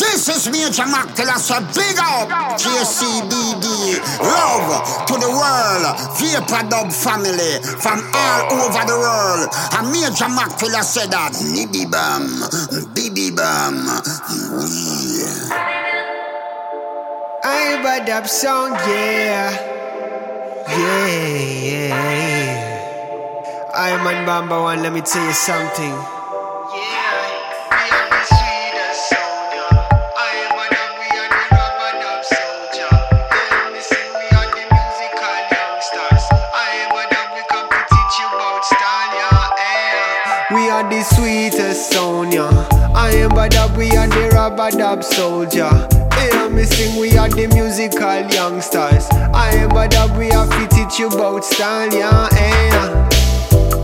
This is Major Mackerel, so big up JCBD. Love to the world. Vapor Dub family from all over the world. And Major Mackerel said that. Nibby bam, bibi bam. I'm a dub song, yeah. Yeah, yeah. I'm on Bambow One, let me tell you something. I am bad up, we are the dub soldier. Yeah, me sing, we are the musical youngsters. I am bad up, we are fit teach you about style, yeah. yeah.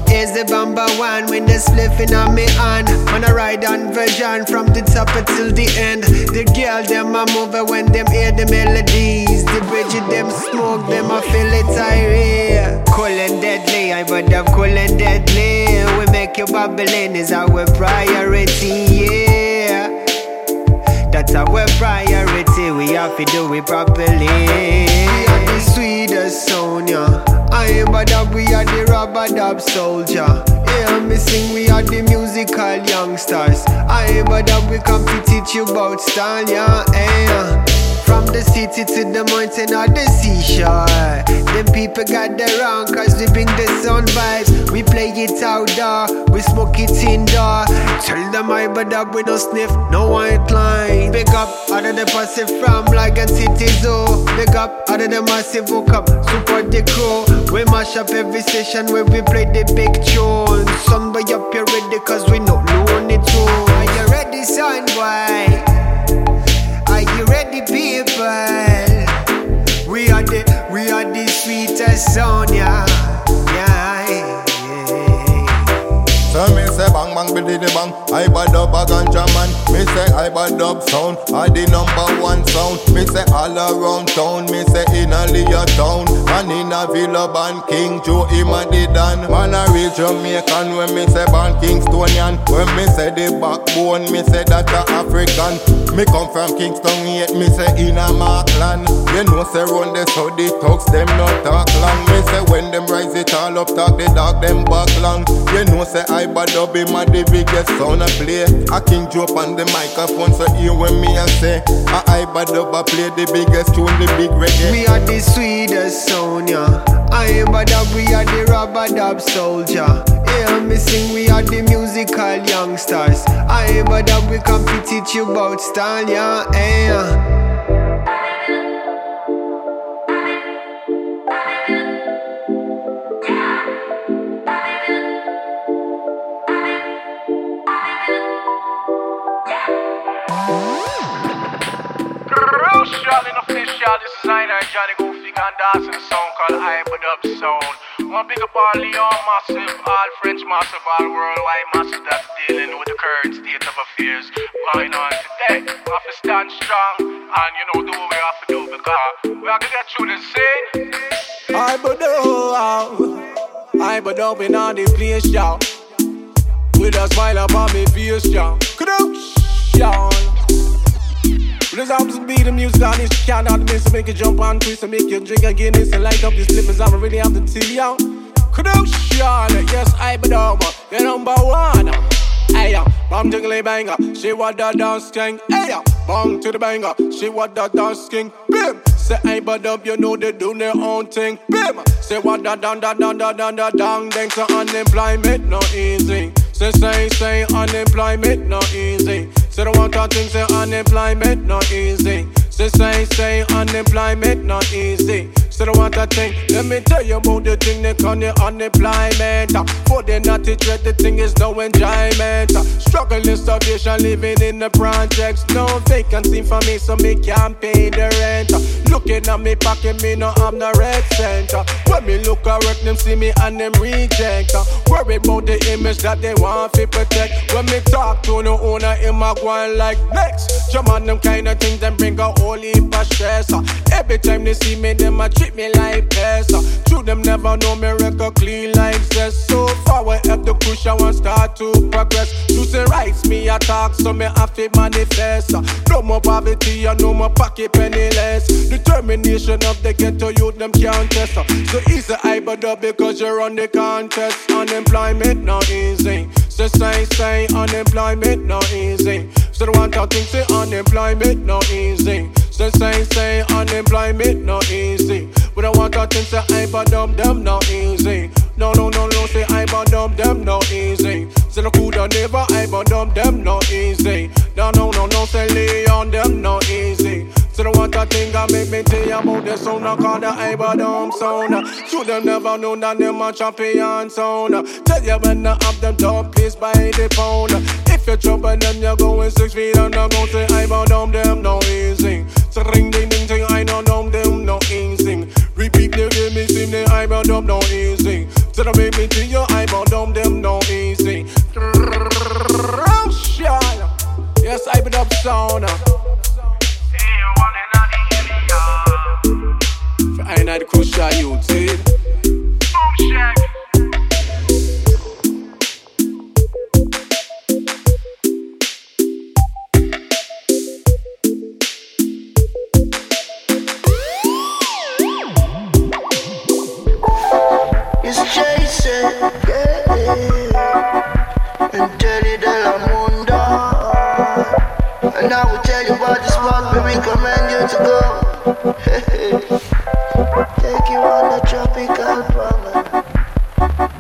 Here's the Bambow One when the spliff in on me hand. On a ride on version from the top till the end. The girl them a move when them hear the melodies. The bridge them smoke them I feel it irate. Cool and deadly, I but have cool and deadly. We make you bubbling is our priority, yeah. That's our priority. We have to do it properly. We are the sweetest sound, yeah. I am bad up, we are the rubber dub soldier. Yeah, me sing, we are the musical youngsters. I am bad up, we come to teach you about style, yeah. yeah. From the city to the mountain or the seashore. Them people got the wrong, cause we bring the sound vibes. We play it outdoor, we smoke it indoor. Tell them I bad up, we don't sniff, no white line. Big up, out of the passive from like a city zoo. Big up, out of the massive hook up, support the crew. We mash up every session where we play the big tune. Son, boy, up you ready, cause we know no on it too. Are you ready, son, boy? Ready, people? We are the, we are the sweetest sound. Yeah, bang biddy bang. I bad up a ganja man. Me say I bad up sound I the number one sound Me say all around town. Me say in a Leah town. And in a Villa band King Joe him a the Dan Man a real Jamaican. When me say band Kingstonian. When me say the backbone Me say that a African. Me come from Kingston yet Me say in a Markland. You know say run the so talks Them not talk long. Me say when them rise it all up Talk the dog them back long. You know say I bad up him a the biggest sound a play A King Joe on the microphone So hear when me I say I I bad up a play the biggest tune The big reggae We are the sweetest sound, yeah. I am bad up, we are the rubber dub soldier. Yeah, me sing, we are the musical youngsters. I am bad up, we come to teach you about style, yeah. Eh, yeah. JonnyGo Figure and dancing a song called Hyper Dub Sound. One big up all Leon Massive, all French Massive, all worldwide Massive that's dealing with the current state of affairs going on today. We have to stand strong and you know do what we have to do because we have to get through this scene. Do, I but up in all the place, y'all. With a smile upon me face, y'all. Crush, y'all. This happens to be the music on this cannot miss to make you jump and twist and make you drink again. This and light up these slippers. I'm really have to tell y'all. Crucial, yes, I but over. You're number one. Hey, yeah, bam jingly banger. She what the dance king. Hey, yeah, bang to the banger. She what the dance king. Bim. Say I but up, you know they do their own thing. Bim. Say what the down, da down, da down, da down. Then to unemployment, no easy. Say, say, say, unemployment, no easy. Say, the one thing, say, unemployment, not easy. Say, say, say, unemployment, not easy. Say, the one thing, let me tell you about the thing they call the unemployment. Uh, for the naughty dread, the thing is no enjoyment. Uh, Struggling, starvation, living in the projects. No vacancy for me, so me can't pay the rent. Uh, looking at me pocket, me no have no red center. When me look at work, them see me and them reject. Worry about the image that they want to protect. When me talk to the owner, him a going like next. Jam on them kind of things, them bring a whole heap of stress. Every time they see me, them a treat me like pests. Uh, True, them never know me record clean like cess. So far, we up the push, I want start to progress. You say rights, me attack, so me have to manifest. Uh, no more poverty, and no more pocket penniless. Determination of the ghetto youth, them can't test. Uh, so easy, I but up because you're on the contest. Unemployment not easy. So say, say, unemployment not easy. So the one talk think say unemployment not easy. So say, say, unemployment not easy. But I want to think say I but them, them not easy. No, no, no, no, say I but them, them not easy. Say the coulda never I but them, them not easy. No, no, no, no, say lay on them not easy. So the want to think I make me tell you about the sound I call the Ibadom sound. Should them never know that them a champion sound. Tell you when I have them dog please by the pound. If you're trouble them you're going six feet to say Ibadom them no easy. So ring ding ding ding I know them them no easy. Repeat the game me sing the Ibadom no easy. So they make me tell you Ibadom them no easy. Yes, Ibadom sound. I ain't had the crucial youth, see? And I will tell you about the spot we recommend you to go. Take you on the tropical promenade.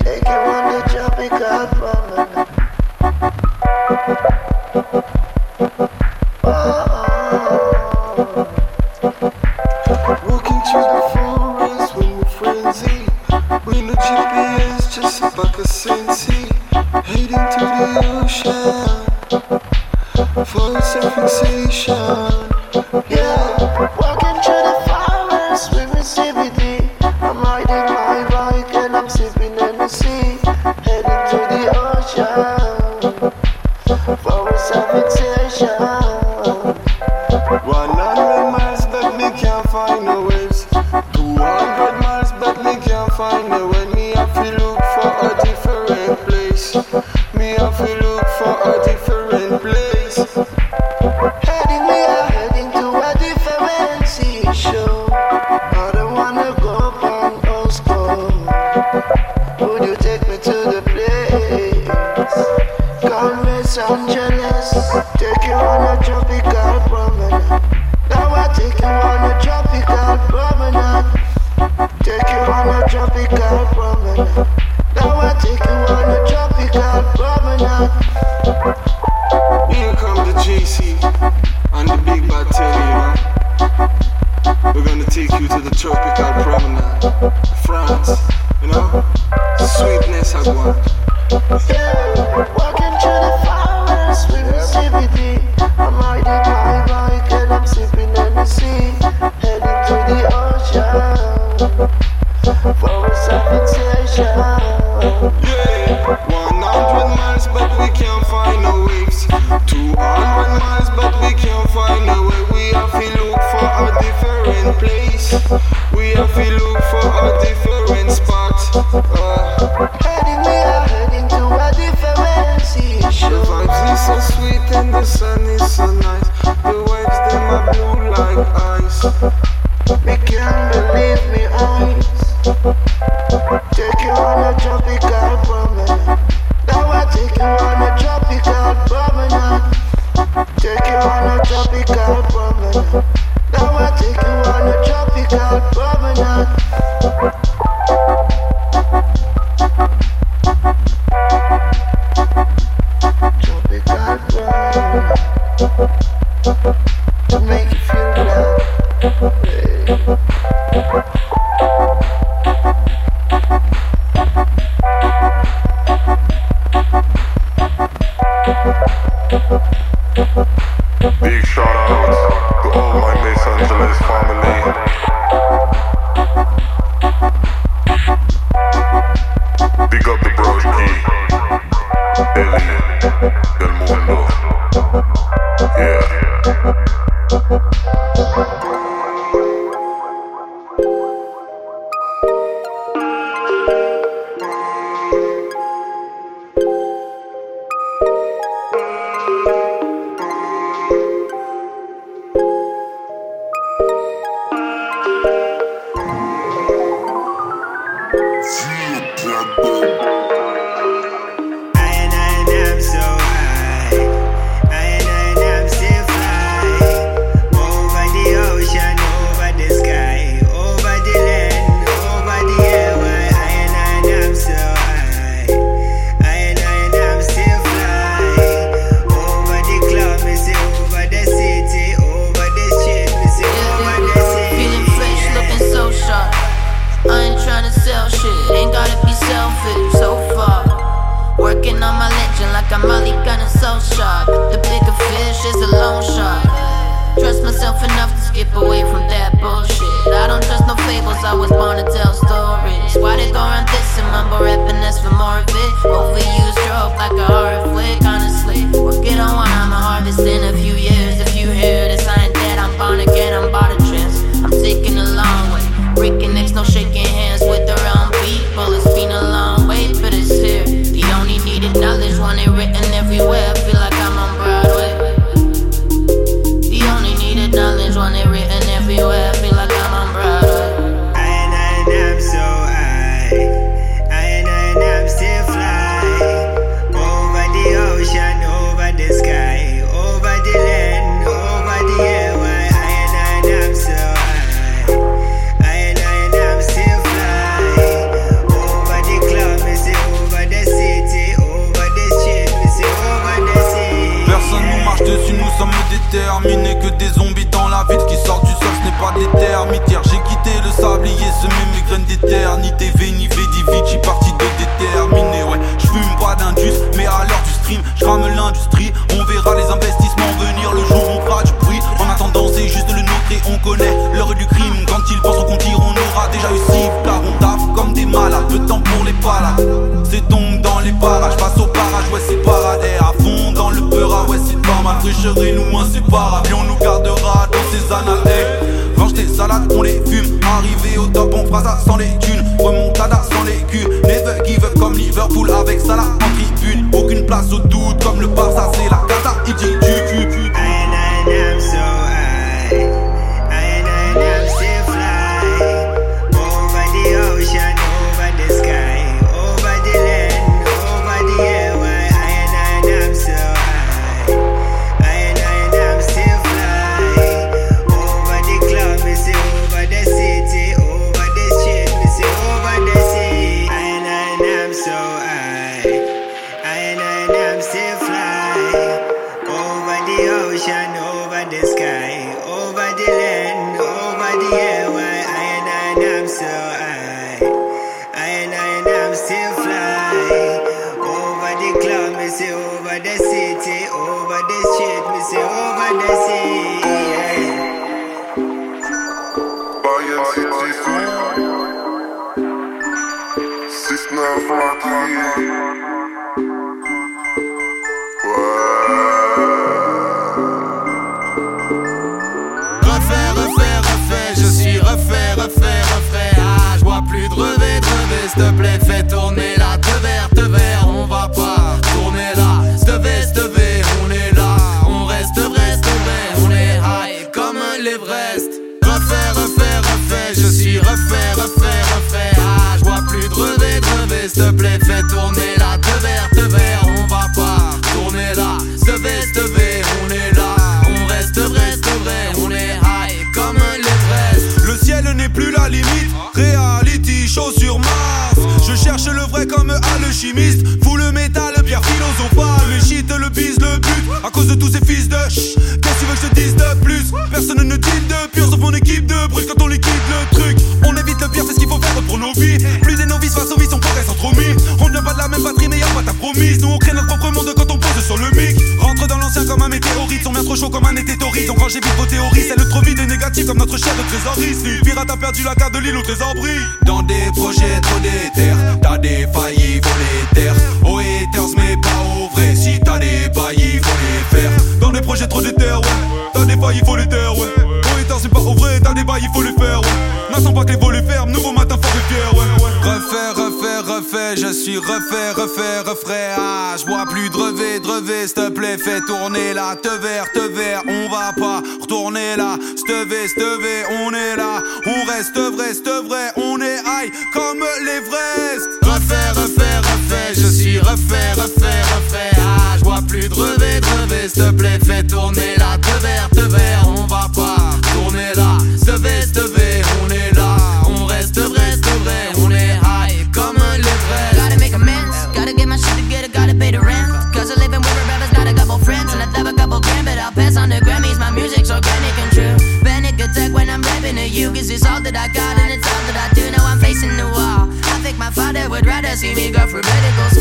Take you on the tropical promenade. Walking through the forest when we're frenzy. We no GPS, just a buck of sensi. Heading to the ocean for some fixation. Yeah, walking through the forest with my CBD. Sans les thunes. Remontada sans les culs. Never give up comme Liverpool avec Salah en tribune. Aucune place au doute comme le Barça, c'est la cata. Il dit limite. Reality, show sur Mars. Je cherche le vrai comme alchimiste. théorie. Donc rangez vite vos théories, c'est le trop vide et négatif comme notre chef de trésorerie. Si pirate a perdu la carte de l'île ou trésor brille. Dans des projets trop déter, t'as des failles faillis volés Aux haters, mais pas au vrai. Si t'as des faillis, faut les faire. Dans des projets trop déter, ouais. T'as des faillis, faut les taire, ouais. Aux haters, mais pas au vrai. T'as des bails, il faut les faire, ouais. N'attends pas que les refait, je suis refait, refait, refait. Ah, je vois plus de revêt, de revêt, s'il te plaît, fais tourner là. Te verre, te verre, on va pas retourner là. Stevé, stevé, on est là. On reste vrai, c'est vrai, on est high comme l'Everest. Refait, refait, refait, je suis refait, refait, refait. Ah, je vois plus de revêt, de s'il te plaît, fais tourner là. Te verre, your me and for already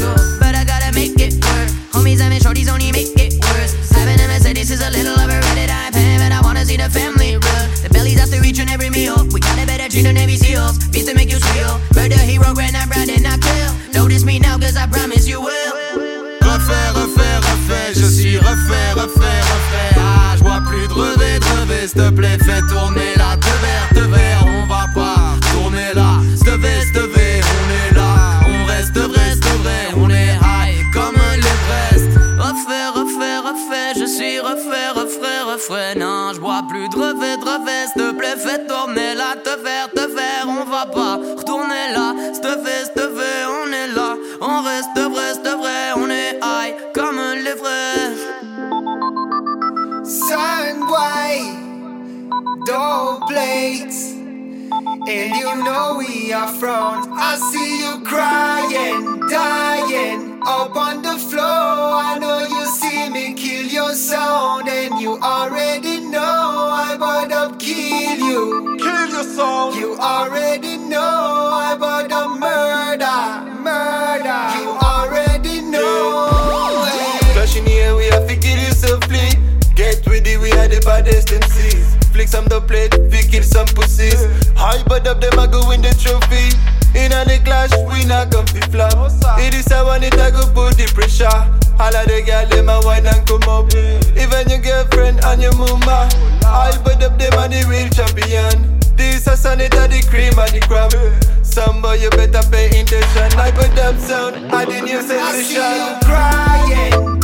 baddest MCs. Flicks on the plate, we kill some pussies. High but up them, I go win the trophy. In a the clash, we not comfy flop. It is I want it, I go put the pressure. All of the girls them a wine and come up. Even your girlfriend and your mama. High but up them, are the real champion. This a sanita, the cream and the crab. Somebody you better pay attention. High but up sound, I didn't use sensation. I see you crying.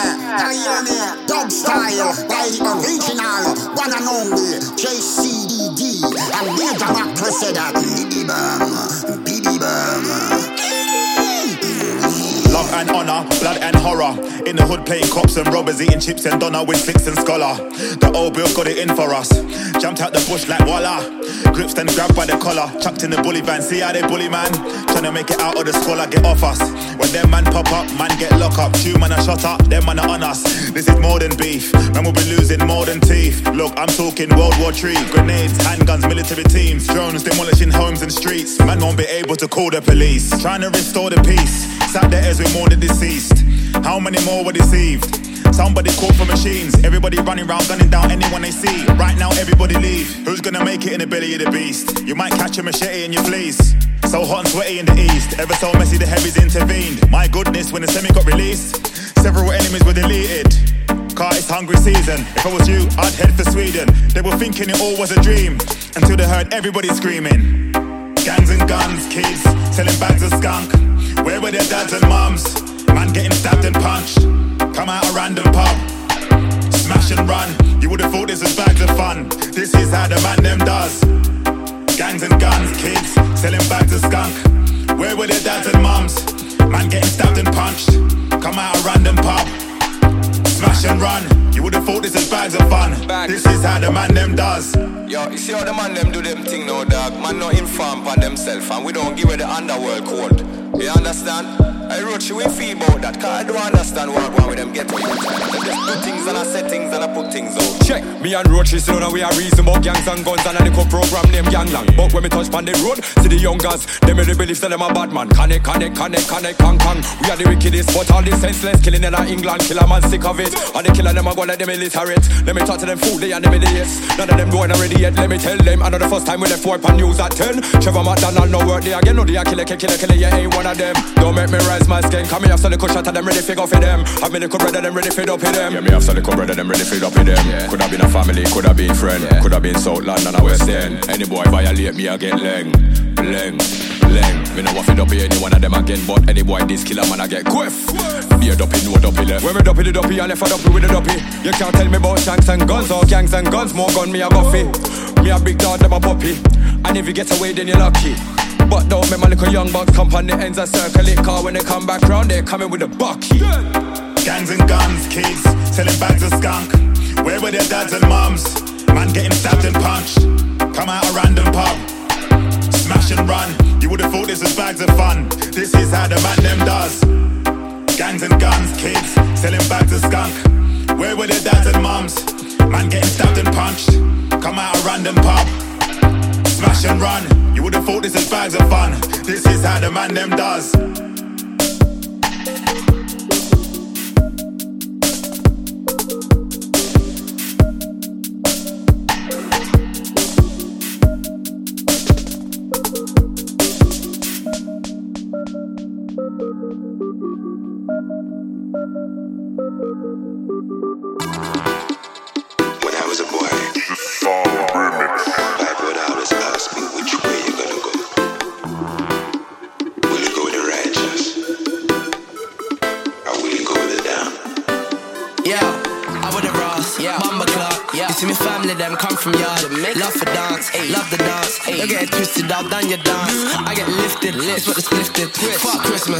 Galione, dub style, by the original, one and only JCBD. And Major Mackerel said and honor, blood and horror. In the hood playing cops and robbers, eating chips and doner with flicks and scholar. The old bill got it in for us. Jumped out the bush like voila. Gripped and grabbed by the collar. Chucked in the bully van. See how they bully man? Trying to make it out of the scholar, get off us. When them man pop up, man get lock up. Two man are shot up, them man are on us. This is more than beef. Man will be losing more than teeth. Look, I'm talking World War III. Grenades, handguns, military teams. Drones demolishing homes and streets. Man won't be able to call the police. Trying to restore the peace. Sat there as we mourn the deceased. How many more were deceived? Somebody called for machines. Everybody running around, gunning down anyone they see. Right now, everybody leave. Who's gonna make it in the belly of the beast? You might catch a machete in your fleece. So hot and sweaty in the east. Ever so messy, the heavies intervened. My goodness, when the semi got released, several enemies were deleted. Car, it's hungry season. If I was you, I'd head for Sweden. They were thinking it all was a dream until they heard everybody screaming. Gangs and guns, kids selling bags of skunk. Where were their dads and mums? Man getting stabbed and punched. Come out a random pub. Smash and run. You would have thought this was bags of fun. This is how the man them does. Gangs and guns, kids selling bags of skunk. Where were their dads and mums? Man getting stabbed and punched. Come out a random pub. Smash and run. You would have thought this is bags of fun. This is how the man them does. Yo, you see how the man them do them thing no dog? Man not inform for themselves and we don't give it the underworld code. You understand? I wrote you we feel about that, cause I don't understand what one with them get me. They just do things and I say things and I put things out. Check me and Roach is know we are reason about gangs and guns and little program named Gangland. But when we touch on the road, see the young guys, them really believe say them a bad man. Connect, connect, connect, connect, can, can. We are the wickedest, but all the senseless killing in England, kill a man sick of it. And the killer them a go like them illiterate. Let me talk to them fool, they and them idiots. None of them going already yet. Let me tell them, I know the first time we left work on news at 10. Trevor McDonald no work there again, no they a killer, killer, killer, killer, you ain't one of them. Don't make me rise my skin, come here, so the shot of them ready to go for them. Have me little brother them ready to up with them. Yeah, me have some little brother them ready to up with them. Yeah. Could have been a family, could have been friend, yeah. could have been South London or West End. Any boy violate me, I get leng, leng, leng. Me no want to up any one of them again, but any boy this killer man I get quiff. Be a dopey, no dopey left. When me dopey the dopey, I left a dopey with the dopey. You can't tell me about shanks and guns or gangs and guns. More gun me a buffy. Me a big dog, them a puppy. And if you get away, then you're lucky. But don't make my little young bucks come on the ends and circle it. Car when they come back round, they're coming with a bucky. Gangs and guns, kids, selling bags of skunk. Where were their dads and mums? Man getting stabbed and punched. Come out a random pub. Smash and run. You would have thought this was bags of fun. This is how the man them does. Gangs and guns, kids, selling bags of skunk. Where were their dads and mums? Man getting stabbed and punched. Come out a random pub. Smash and run You would have thought this is bags of fun. This is how the man them does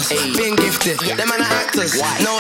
Christmas, being gifted. Them man are actors, no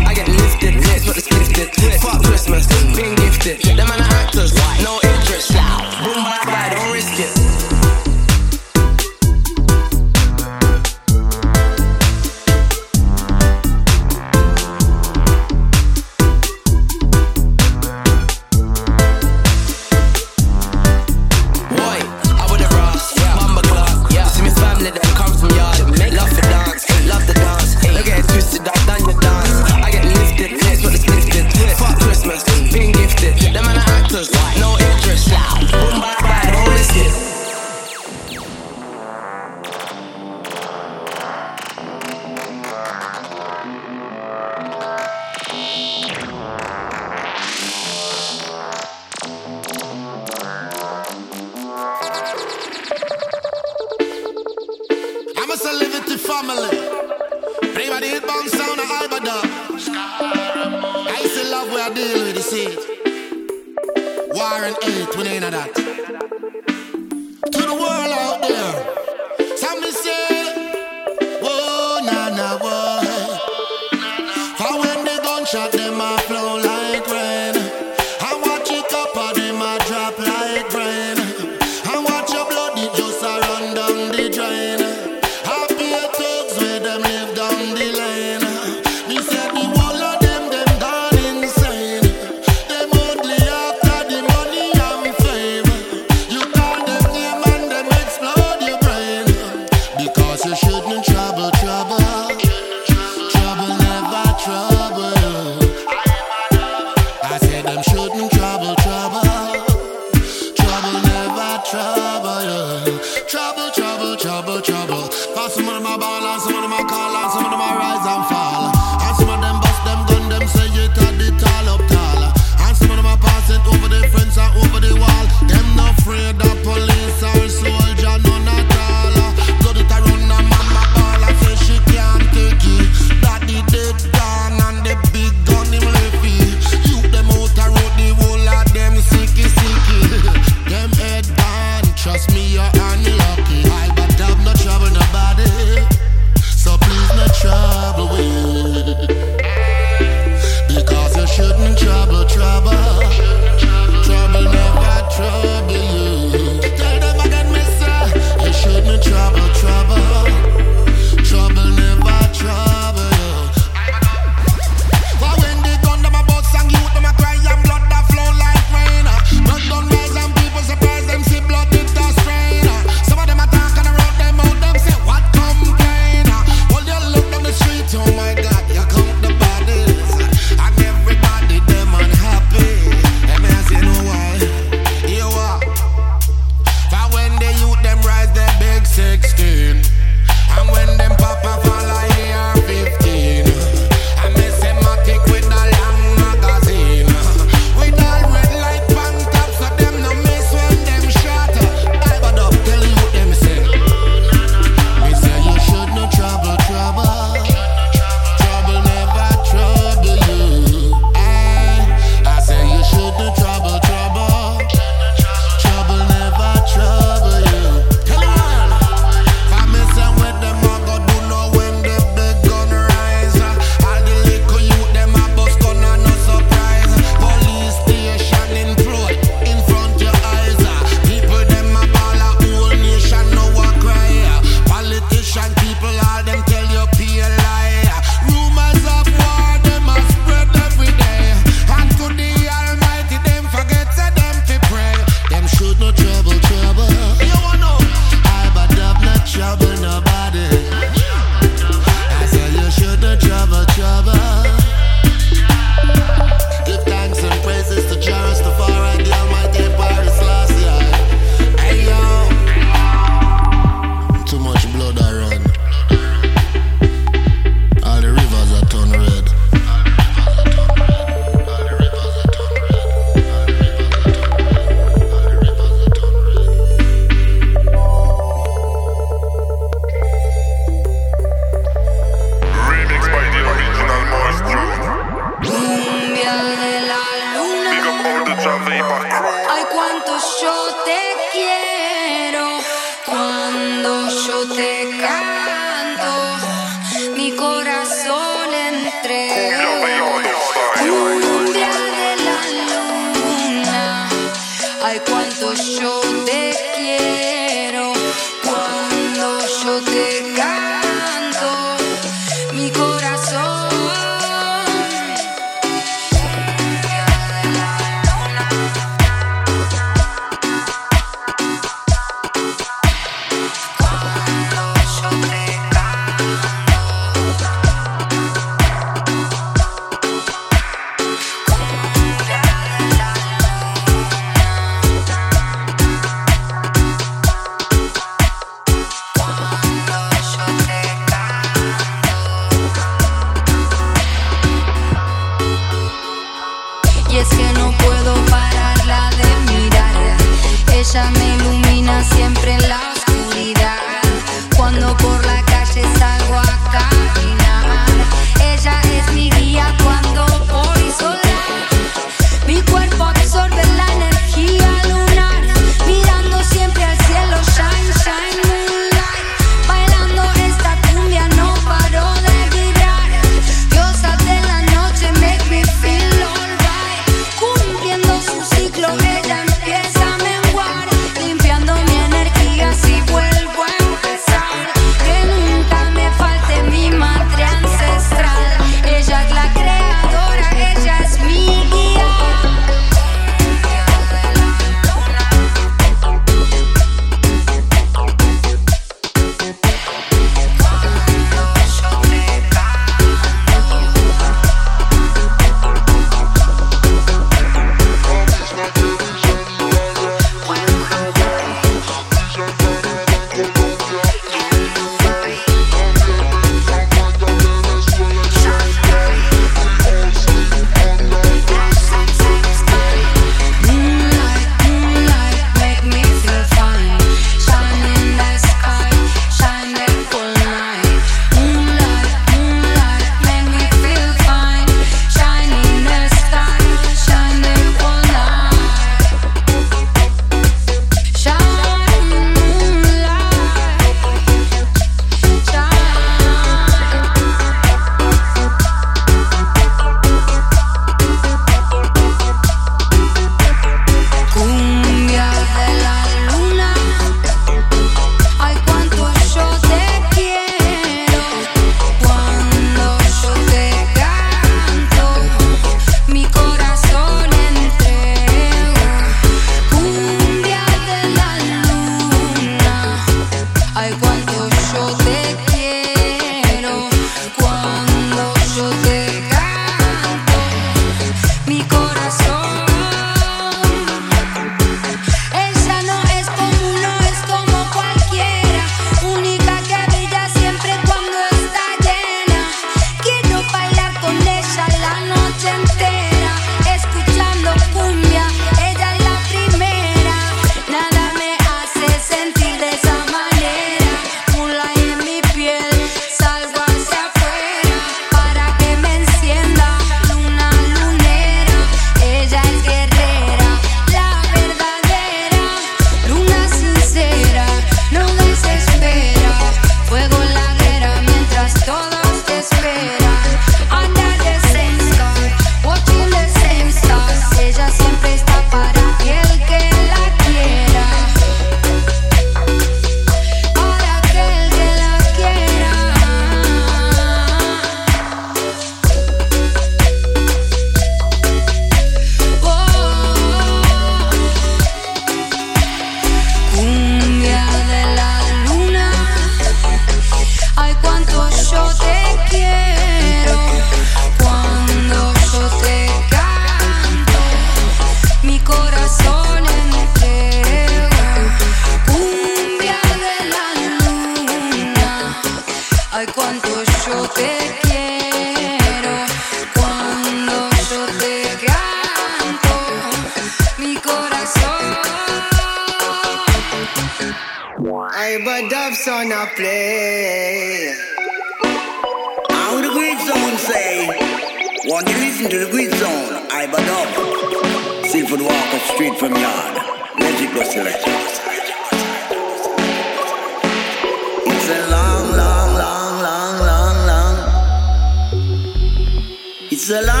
It's a long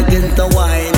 fight against the wine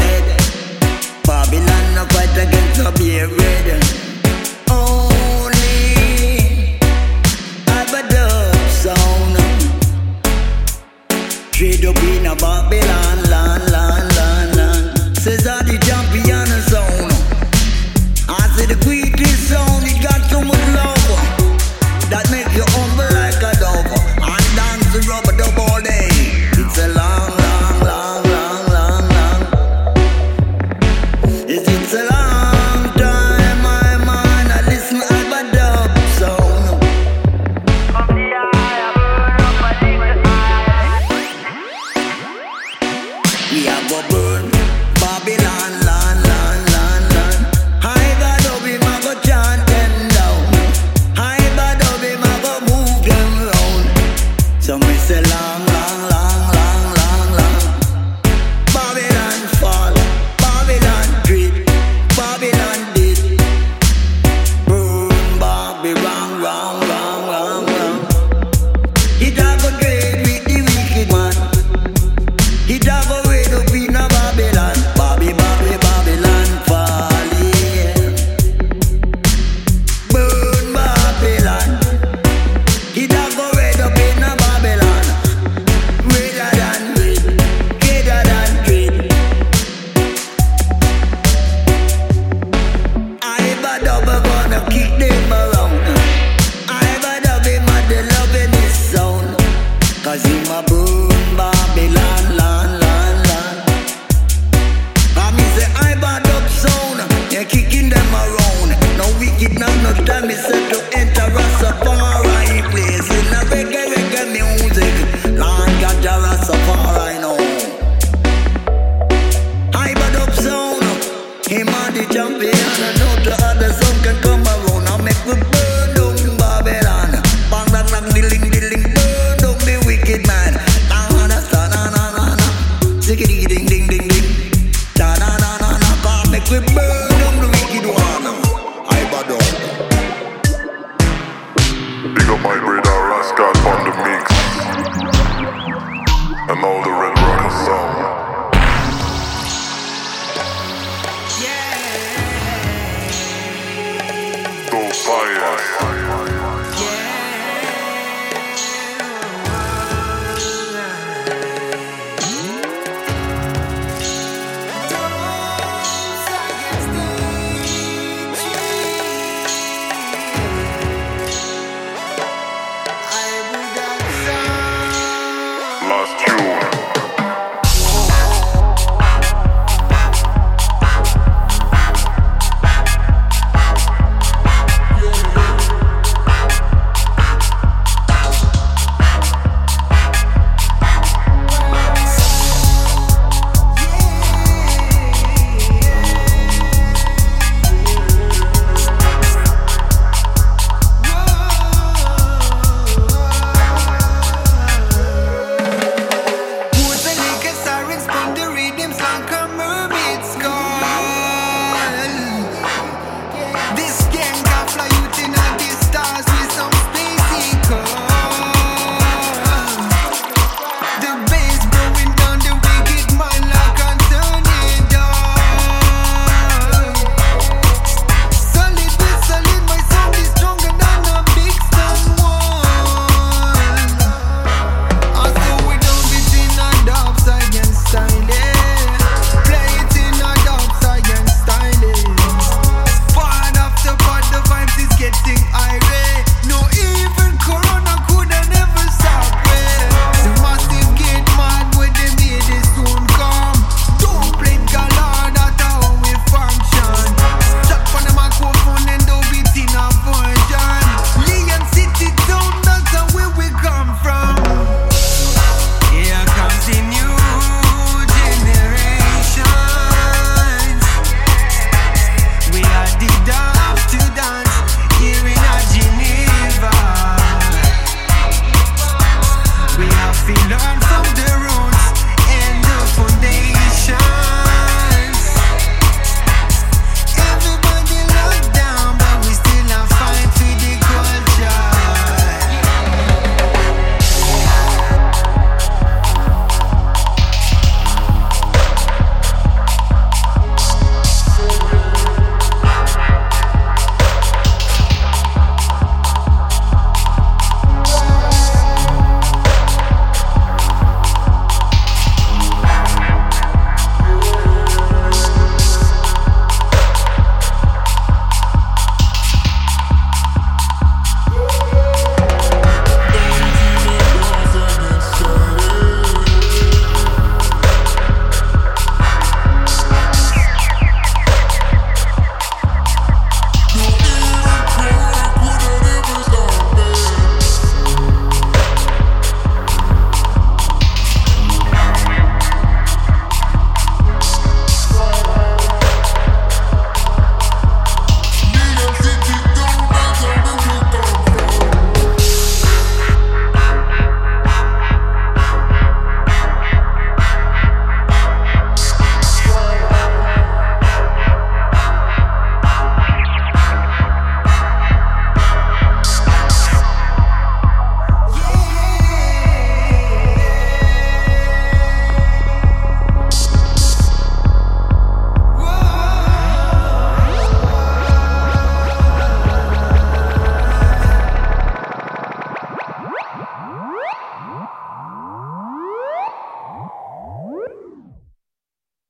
burn.